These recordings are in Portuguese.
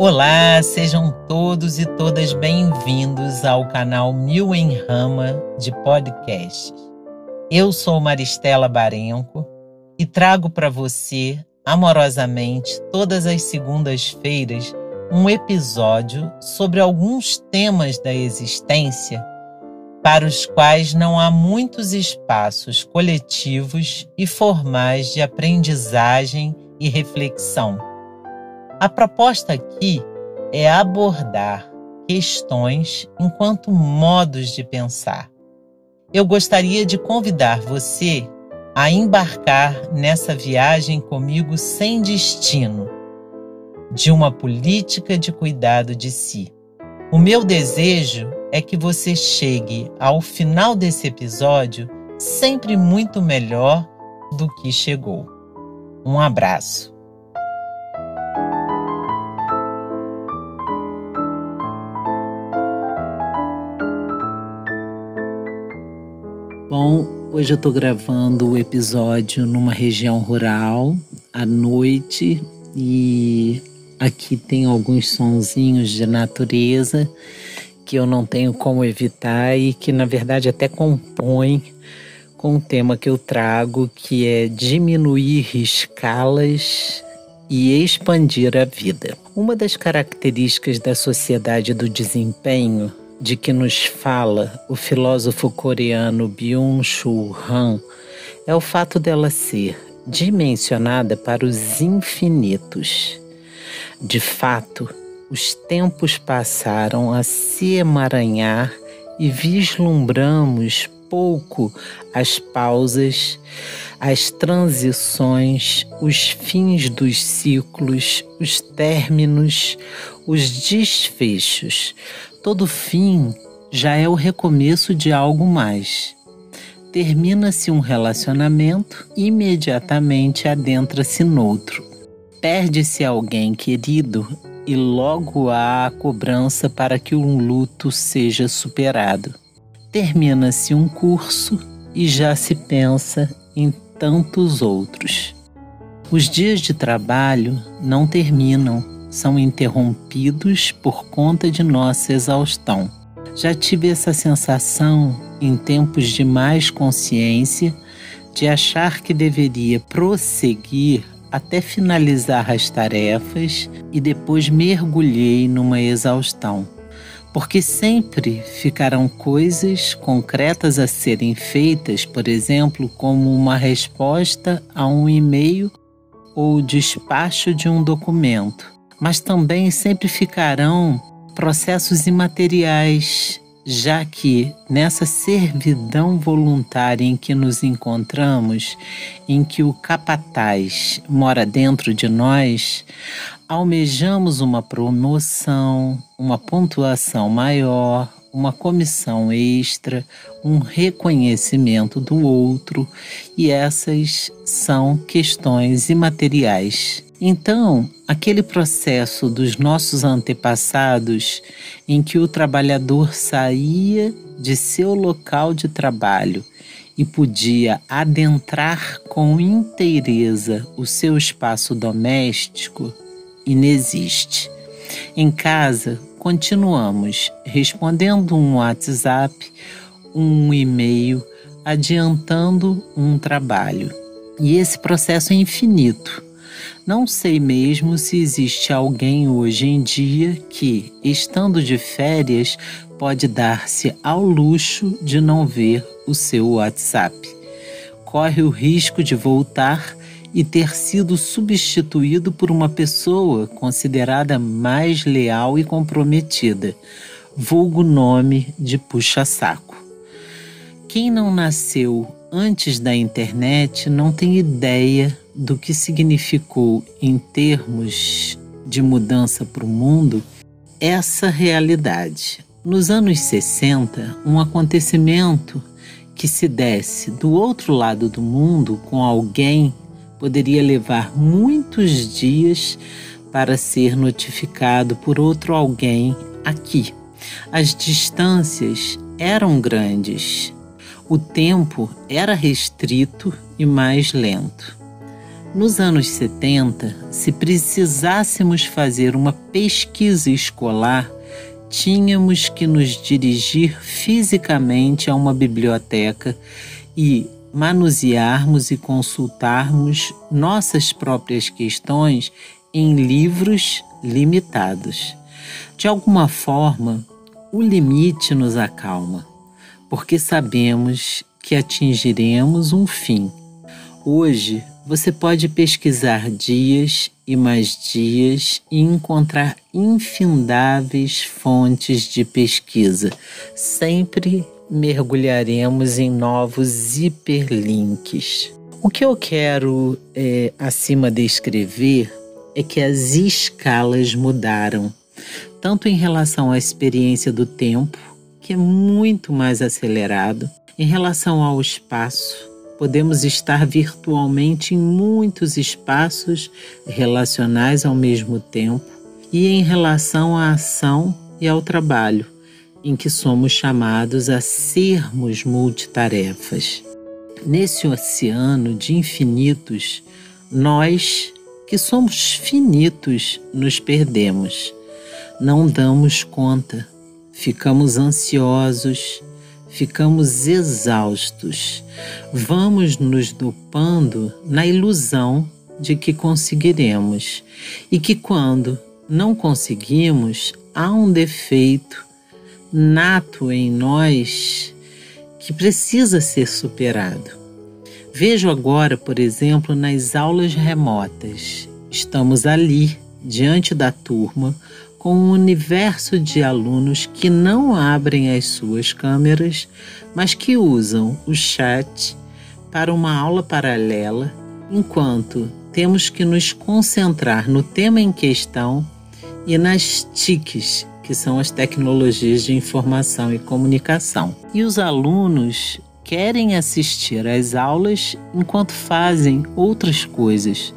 Olá, sejam todos e todas bem-vindos ao canal Mil em Rama de Podcasts. Eu sou Maristela Barenco e trago para você, amorosamente, todas as segundas-feiras, um episódio sobre alguns temas da existência para os quais não há muitos espaços coletivos e formais de aprendizagem e reflexão. A proposta aqui é abordar questões enquanto modos de pensar. Eu gostaria de convidar você a embarcar nessa viagem comigo sem destino, de uma política de cuidado de si. O meu desejo é que você chegue ao final desse episódio sempre muito melhor do que chegou. Um abraço. Bom, hoje eu estou gravando o episódio numa região rural, à noite, e aqui tem alguns sonzinhos de natureza que eu não tenho como evitar e que na verdade até compõem com o tema que eu trago, que é diminuir escalas e expandir a vida. Uma das características da sociedade do desempenho de que nos fala o filósofo coreano Byung-Chul Han é o fato dela ser dimensionada para os infinitos. De fato, os tempos passaram a se emaranhar e vislumbramos pouco as pausas, as transições, os fins dos ciclos, os términos, os desfechos. Todo fim já é o recomeço de algo mais. Termina-se um relacionamento, imediatamente adentra-se noutro. Perde-se alguém querido e logo há a cobrança para que um luto seja superado. Termina-se um curso e já se pensa em tantos outros. Os dias de trabalho não terminam, são interrompidos por conta de nossa exaustão. Já tive essa sensação em tempos de mais consciência de achar que deveria prosseguir até finalizar as tarefas e depois mergulhei numa exaustão. Porque sempre ficarão coisas concretas a serem feitas, por exemplo, como uma resposta a um e-mail ou despacho de um documento. Mas também sempre ficarão processos imateriais, já que nessa servidão voluntária em que nos encontramos, em que o capataz mora dentro de nós, almejamos uma promoção, uma pontuação maior, uma comissão extra, um reconhecimento do outro, e essas são questões imateriais. Então, aquele processo dos nossos antepassados em que o trabalhador saía de seu local de trabalho e podia adentrar com inteireza o seu espaço doméstico, inexiste. Em casa, continuamos respondendo um WhatsApp, um e-mail, adiantando um trabalho. E esse processo é infinito não sei mesmo se existe alguém hoje em dia que, estando de férias, pode dar-se ao luxo de não ver o seu WhatsApp. Corre o risco de voltar e ter sido substituído por uma pessoa considerada mais leal e comprometida, vulgo nome de puxa-saco. Quem não nasceu antes da internet não tem ideia do que significou em termos de mudança para o mundo essa realidade. Nos anos 60, um acontecimento que se desse do outro lado do mundo com alguém poderia levar muitos dias para ser notificado por outro alguém aqui. As distâncias eram grandes, o tempo era restrito e mais lento. Nos anos 70, se precisássemos fazer uma pesquisa escolar, tínhamos que nos dirigir fisicamente a uma biblioteca e manusearmos e consultarmos nossas próprias questões em livros limitados. De alguma forma, o limite nos acalma, porque sabemos que atingiremos um fim. Hoje, você pode pesquisar dias e mais dias e encontrar infindáveis fontes de pesquisa. Sempre mergulharemos em novos hiperlinks. O que eu quero é, acima de escrever é que as escalas mudaram, tanto em relação à experiência do tempo, que é muito mais acelerado, em relação ao espaço, Podemos estar virtualmente em muitos espaços relacionais ao mesmo tempo e em relação à ação e ao trabalho, em que somos chamados a sermos multitarefas. Nesse oceano de infinitos, nós, que somos finitos, nos perdemos. Não damos conta, ficamos ansiosos, ficamos exaustos. Vamos nos dopando na ilusão de que conseguiremos e que quando não conseguimos, há um defeito nato em nós que precisa ser superado. Vejo agora, por exemplo, nas aulas remotas. Estamos ali, diante da turma, com um universo de alunos que não abrem as suas câmeras, mas que usam o chat para uma aula paralela, enquanto temos que nos concentrar no tema em questão e nas TICs, que são as tecnologias de informação e comunicação. E os alunos querem assistir às aulas enquanto fazem outras coisas.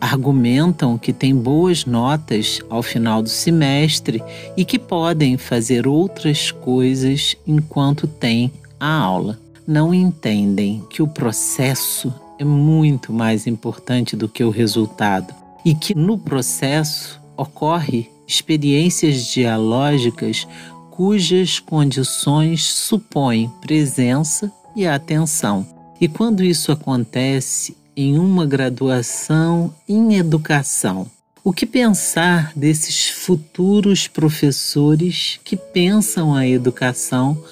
Argumentam que têm boas notas ao final do semestre e que podem fazer outras coisas enquanto têm a aula. Não entendem que o processo é muito mais importante do que o resultado e que no processo ocorre experiências dialógicas cujas condições supõem presença e atenção. E quando isso acontece em uma graduação em educação, o que pensar desses futuros professores que pensam a educação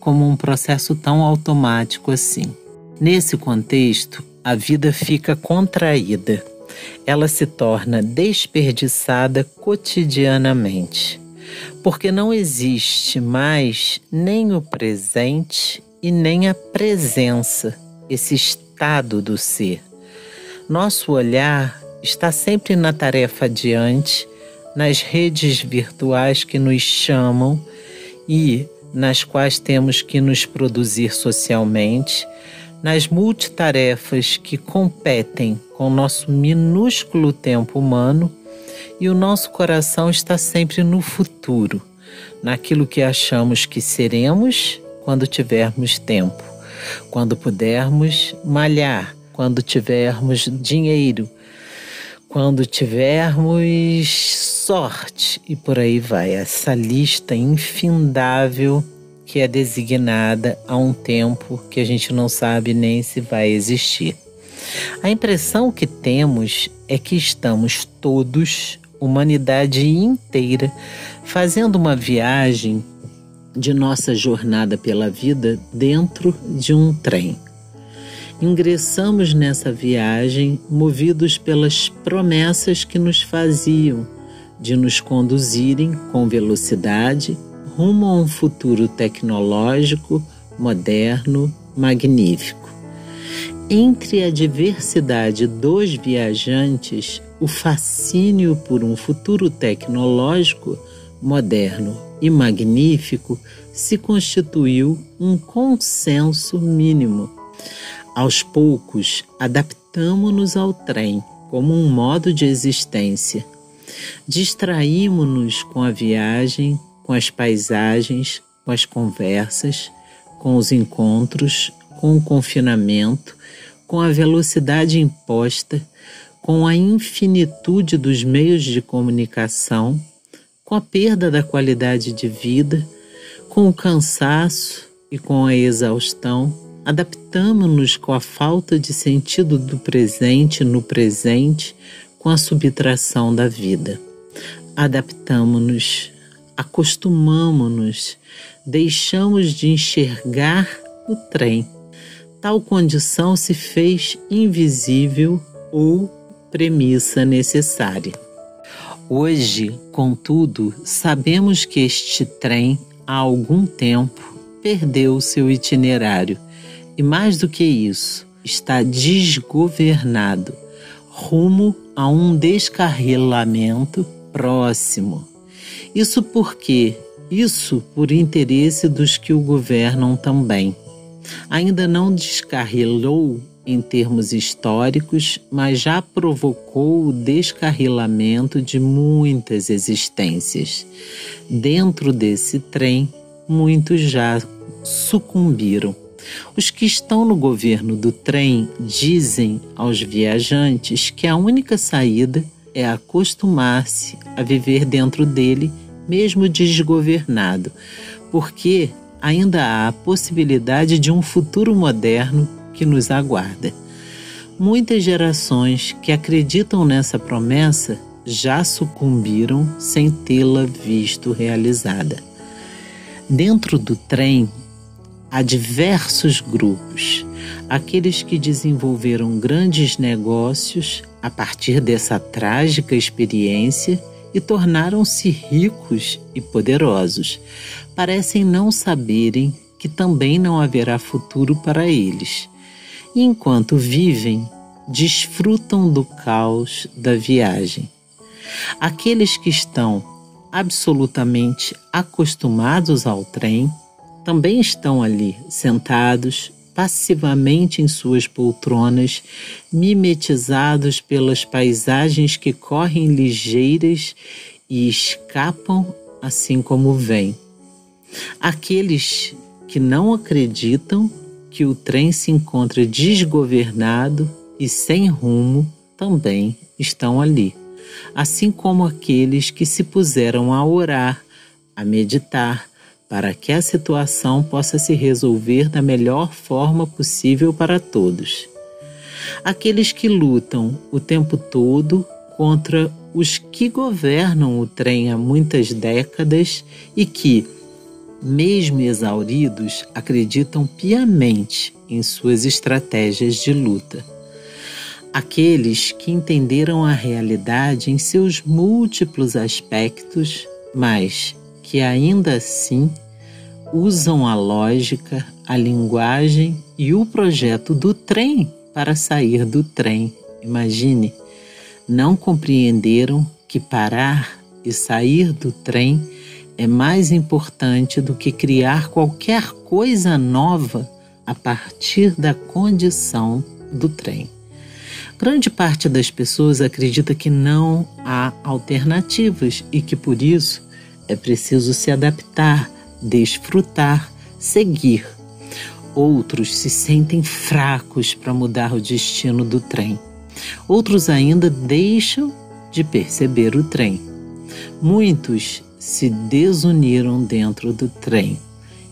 como um processo tão automático assim? Nesse contexto, a vida fica contraída. Ela se torna desperdiçada cotidianamente, porque não existe mais nem o presente e nem a presença, esse estado do ser. Nosso olhar está sempre na tarefa adiante, nas redes virtuais que nos chamam e nas quais temos que nos produzir socialmente, nas multitarefas que competem com nosso minúsculo tempo humano, e o nosso coração está sempre no futuro, naquilo que achamos que seremos quando tivermos tempo, quando pudermos malhar, quando tivermos dinheiro, quando tivermos sorte e por aí vai. Essa lista infindável que é designada a um tempo que a gente não sabe nem se vai existir. A impressão que temos é que estamos todos, humanidade inteira, fazendo uma viagem de nossa jornada pela vida dentro de um trem. Ingressamos nessa viagem movidos pelas promessas que nos faziam de nos conduzirem com velocidade rumo a um futuro tecnológico, moderno, magnífico. Entre a diversidade dos viajantes, o fascínio por um futuro tecnológico, moderno e magnífico se constituiu um consenso mínimo. Aos poucos, adaptamo-nos ao trem como um modo de existência. Distraímo-nos com a viagem, com as paisagens, com as conversas, com os encontros, com o confinamento, com a velocidade imposta, com a infinitude dos meios de comunicação, com a perda da qualidade de vida, com o cansaço e com a exaustão, adaptamos-nos com a falta de sentido do presente no presente, com a subtração da vida. Adaptamos-nos, acostumamos-nos, deixamos de enxergar o trem. Tal condição se fez invisível ou premissa necessária. Hoje, contudo, sabemos que este trem há algum tempo perdeu seu itinerário e, mais do que isso, está desgovernado, rumo a um descarrilamento próximo. Isso porque isso por interesse dos que o governam também. Ainda não descarrilou em termos históricos, mas já provocou o descarrilamento de muitas existências. Dentro desse trem, muitos já sucumbiram. Os que estão no governo do trem dizem aos viajantes que a única saída é acostumar-se a viver dentro dele, mesmo desgovernado, porque ainda há a possibilidade de um futuro moderno que nos aguarda. Muitas gerações que acreditam nessa promessa já sucumbiram sem tê-la visto realizada. Dentro do trem há diversos grupos, aqueles que desenvolveram grandes negócios a partir dessa trágica experiência e tornaram-se ricos e poderosos. Parecem não saberem que também não haverá futuro para eles e enquanto vivem, desfrutam do caos da viagem. Aqueles que estão absolutamente acostumados ao trem também estão ali, sentados passivamente em suas poltronas, mimetizados pelas paisagens que correm ligeiras e escapam assim como vêm. Aqueles que não acreditam que o trem se encontra desgovernado e sem rumo também estão ali, assim como aqueles que se puseram a orar, a meditar, para que a situação possa se resolver da melhor forma possível para todos. Aqueles que lutam o tempo todo contra os que governam o trem há muitas décadas e que, mesmo exauridos, acreditam piamente em suas estratégias de luta. Aqueles que entenderam a realidade em seus múltiplos aspectos, mas que ainda assim usam a lógica, a linguagem e o projeto do trem para sair do trem. Imagine, não compreenderam que parar e sair do trem é mais importante do que criar qualquer coisa nova a partir da condição do trem. Grande parte das pessoas acredita que não há alternativas e que por isso é preciso se adaptar, desfrutar, seguir. Outros se sentem fracos para mudar o destino do trem. Outros ainda deixam de perceber o trem. Muitos se desuniram dentro do trem.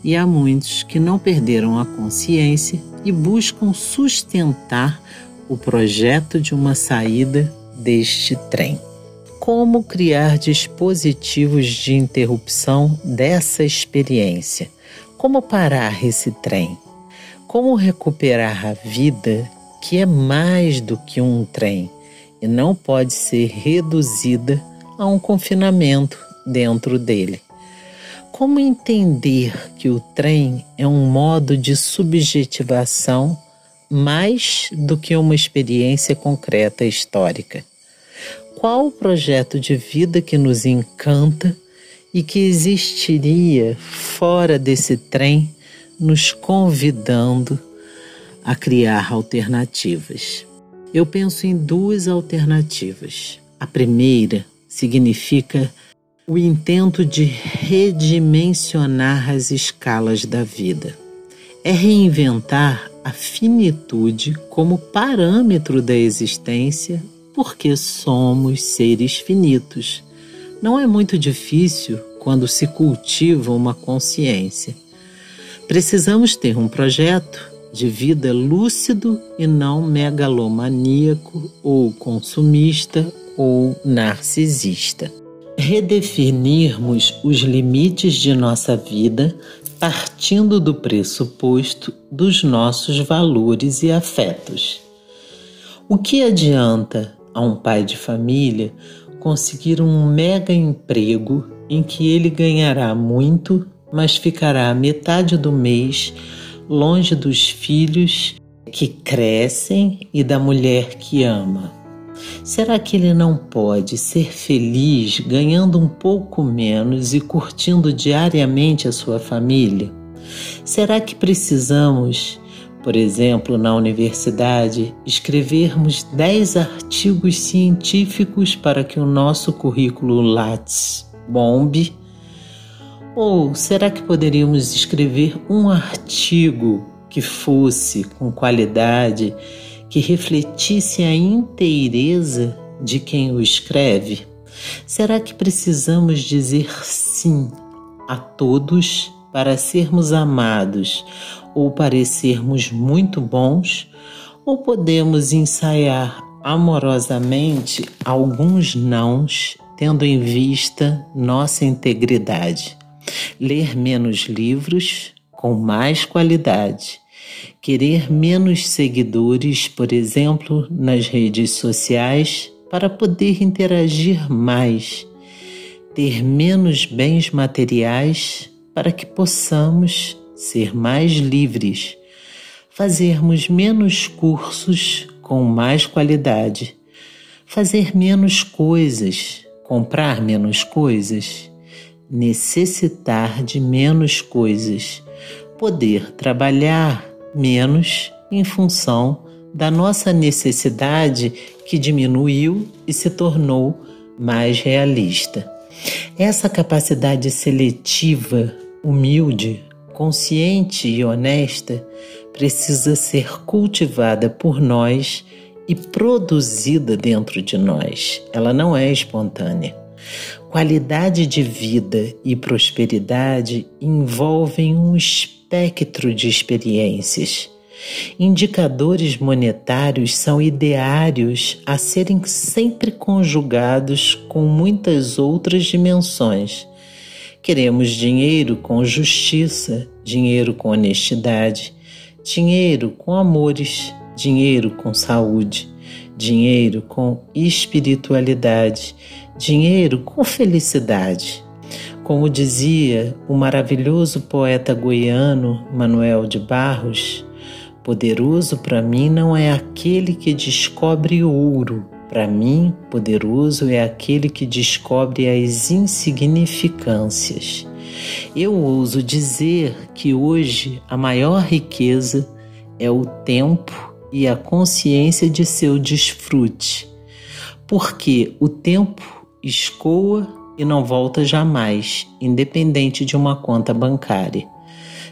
E há muitos que não perderam a consciência e buscam sustentar o projeto de uma saída deste trem. Como criar dispositivos de interrupção dessa experiência? Como parar esse trem? Como recuperar a vida que é mais do que um trem e não pode ser reduzida a um confinamento dentro dele. Como entender que o trem é um modo de subjetivação mais do que uma experiência concreta histórica? Qual o projeto de vida que nos encanta e que existiria fora desse trem, nos convidando a criar alternativas? Eu penso em duas alternativas. A primeira significa o intento de redimensionar as escalas da vida. É reinventar a finitude como parâmetro da existência, porque somos seres finitos. Não é muito difícil quando se cultiva uma consciência. Precisamos ter um projeto de vida lúcido e não megalomaníaco ou consumista ou narcisista. Redefinirmos os limites de nossa vida partindo do pressuposto dos nossos valores e afetos. O que adianta a um pai de família conseguir um mega emprego em que ele ganhará muito, mas ficará metade do mês longe dos filhos que crescem e da mulher que ama? Será que ele não pode ser feliz ganhando um pouco menos e curtindo diariamente a sua família? Será que precisamos, por exemplo, na universidade, escrevermos 10 artigos científicos para que o nosso currículo Lattes bombe? Ou será que poderíamos escrever um artigo que fosse com qualidade, que refletisse a inteireza de quem o escreve? Será que precisamos dizer sim a todos para sermos amados ou parecermos muito bons? Ou podemos ensaiar amorosamente alguns nãos, tendo em vista nossa integridade? ler menos livros com mais qualidade, querer menos seguidores, por exemplo, nas redes sociais, para poder interagir mais, ter menos bens materiais para que possamos ser mais livres, fazermos menos cursos com mais qualidade, fazer menos coisas, comprar menos coisas necessitar de menos coisas, poder trabalhar menos em função da nossa necessidade que diminuiu e se tornou mais realista. Essa capacidade seletiva, humilde, consciente e honesta precisa ser cultivada por nós e produzida dentro de nós. Ela não é espontânea. Qualidade de vida e prosperidade envolvem um espectro de experiências. Indicadores monetários são ideários a serem sempre conjugados com muitas outras dimensões. Queremos dinheiro com justiça, dinheiro com honestidade, dinheiro com amores, dinheiro com saúde, dinheiro com espiritualidade, dinheiro com felicidade. Como dizia o maravilhoso poeta goiano Manuel de Barros, poderoso para mim não é aquele que descobre ouro. Para mim, poderoso é aquele que descobre as insignificâncias. Eu ouso dizer que hoje a maior riqueza é o tempo e a consciência de seu desfrute, porque o tempo escoa e não volta jamais, independente de uma conta bancária.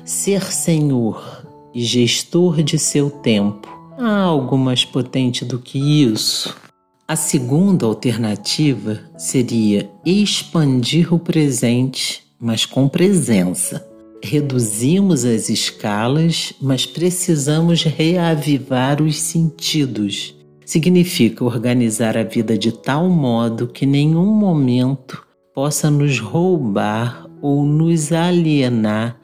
Ser senhor e gestor de seu tempo. Há algo mais potente do que isso? A segunda alternativa seria expandir o presente, mas com presença. Reduzimos as escalas, mas precisamos reavivar os sentidos significa organizar a vida de tal modo que nenhum momento possa nos roubar ou nos alienar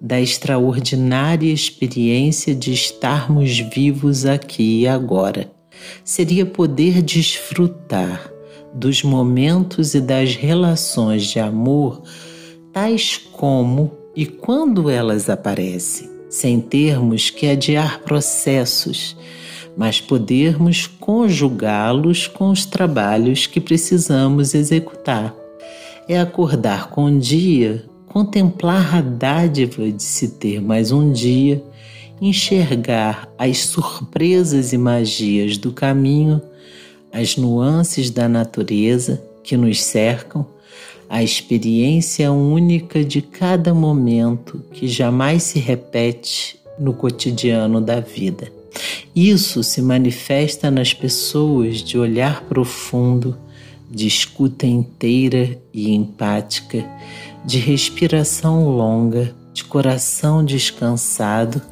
da extraordinária experiência de estarmos vivos aqui e agora. Seria poder desfrutar dos momentos e das relações de amor, tais como e quando elas aparecem, sem termos que adiar processos mas podermos conjugá-los com os trabalhos que precisamos executar. É acordar com o dia, contemplar a dádiva de se ter mais um dia, enxergar as surpresas e magias do caminho, as nuances da natureza que nos cercam, a experiência única de cada momento que jamais se repete no cotidiano da vida. Isso se manifesta nas pessoas de olhar profundo, de escuta inteira e empática, de respiração longa, de coração descansado,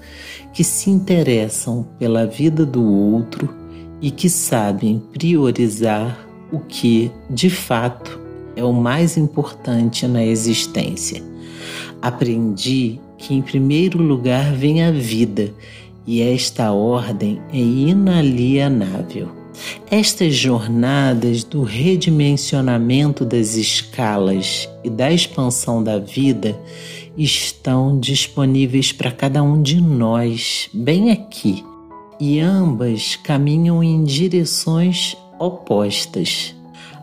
que se interessam pela vida do outro e que sabem priorizar o que, de fato, é o mais importante na existência. Aprendi que, em primeiro lugar, vem a vida e esta ordem é inalienável. Estas jornadas do redimensionamento das escalas e da expansão da vida estão disponíveis para cada um de nós, bem aqui, e ambas caminham em direções opostas.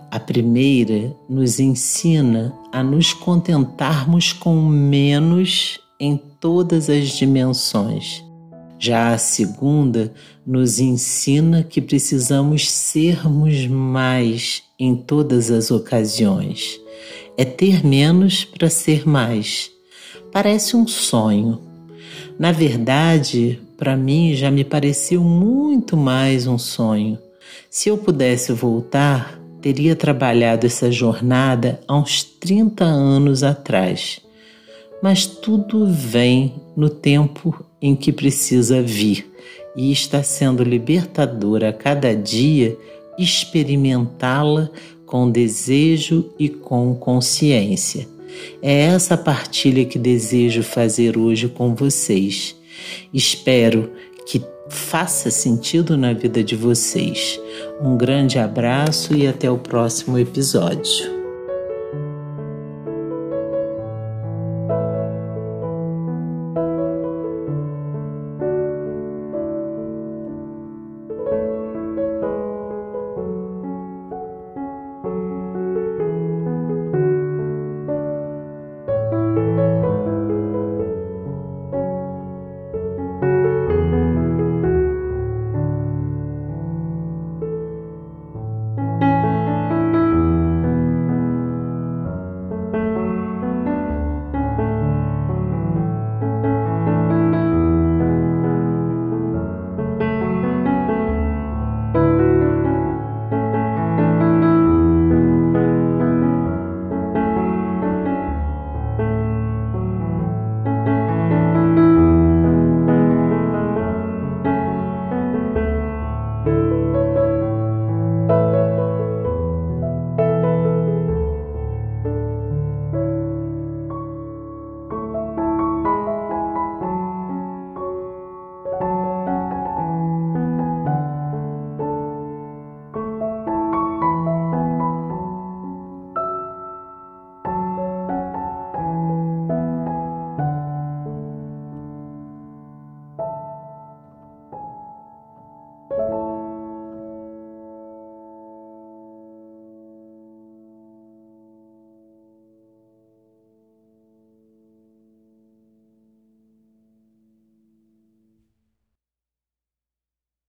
A primeira nos ensina a nos contentarmos com menos em todas as dimensões já a segunda nos ensina que precisamos sermos mais em todas as ocasiões. É ter menos para ser mais. Parece um sonho. Na verdade, para mim já me pareceu muito mais um sonho. Se eu pudesse voltar, teria trabalhado essa jornada há uns 30 anos atrás mas tudo vem no tempo em que precisa vir e está sendo libertador a cada dia experimentá-la com desejo e com consciência. É essa partilha que desejo fazer hoje com vocês. Espero que faça sentido na vida de vocês. Um grande abraço e até o próximo episódio.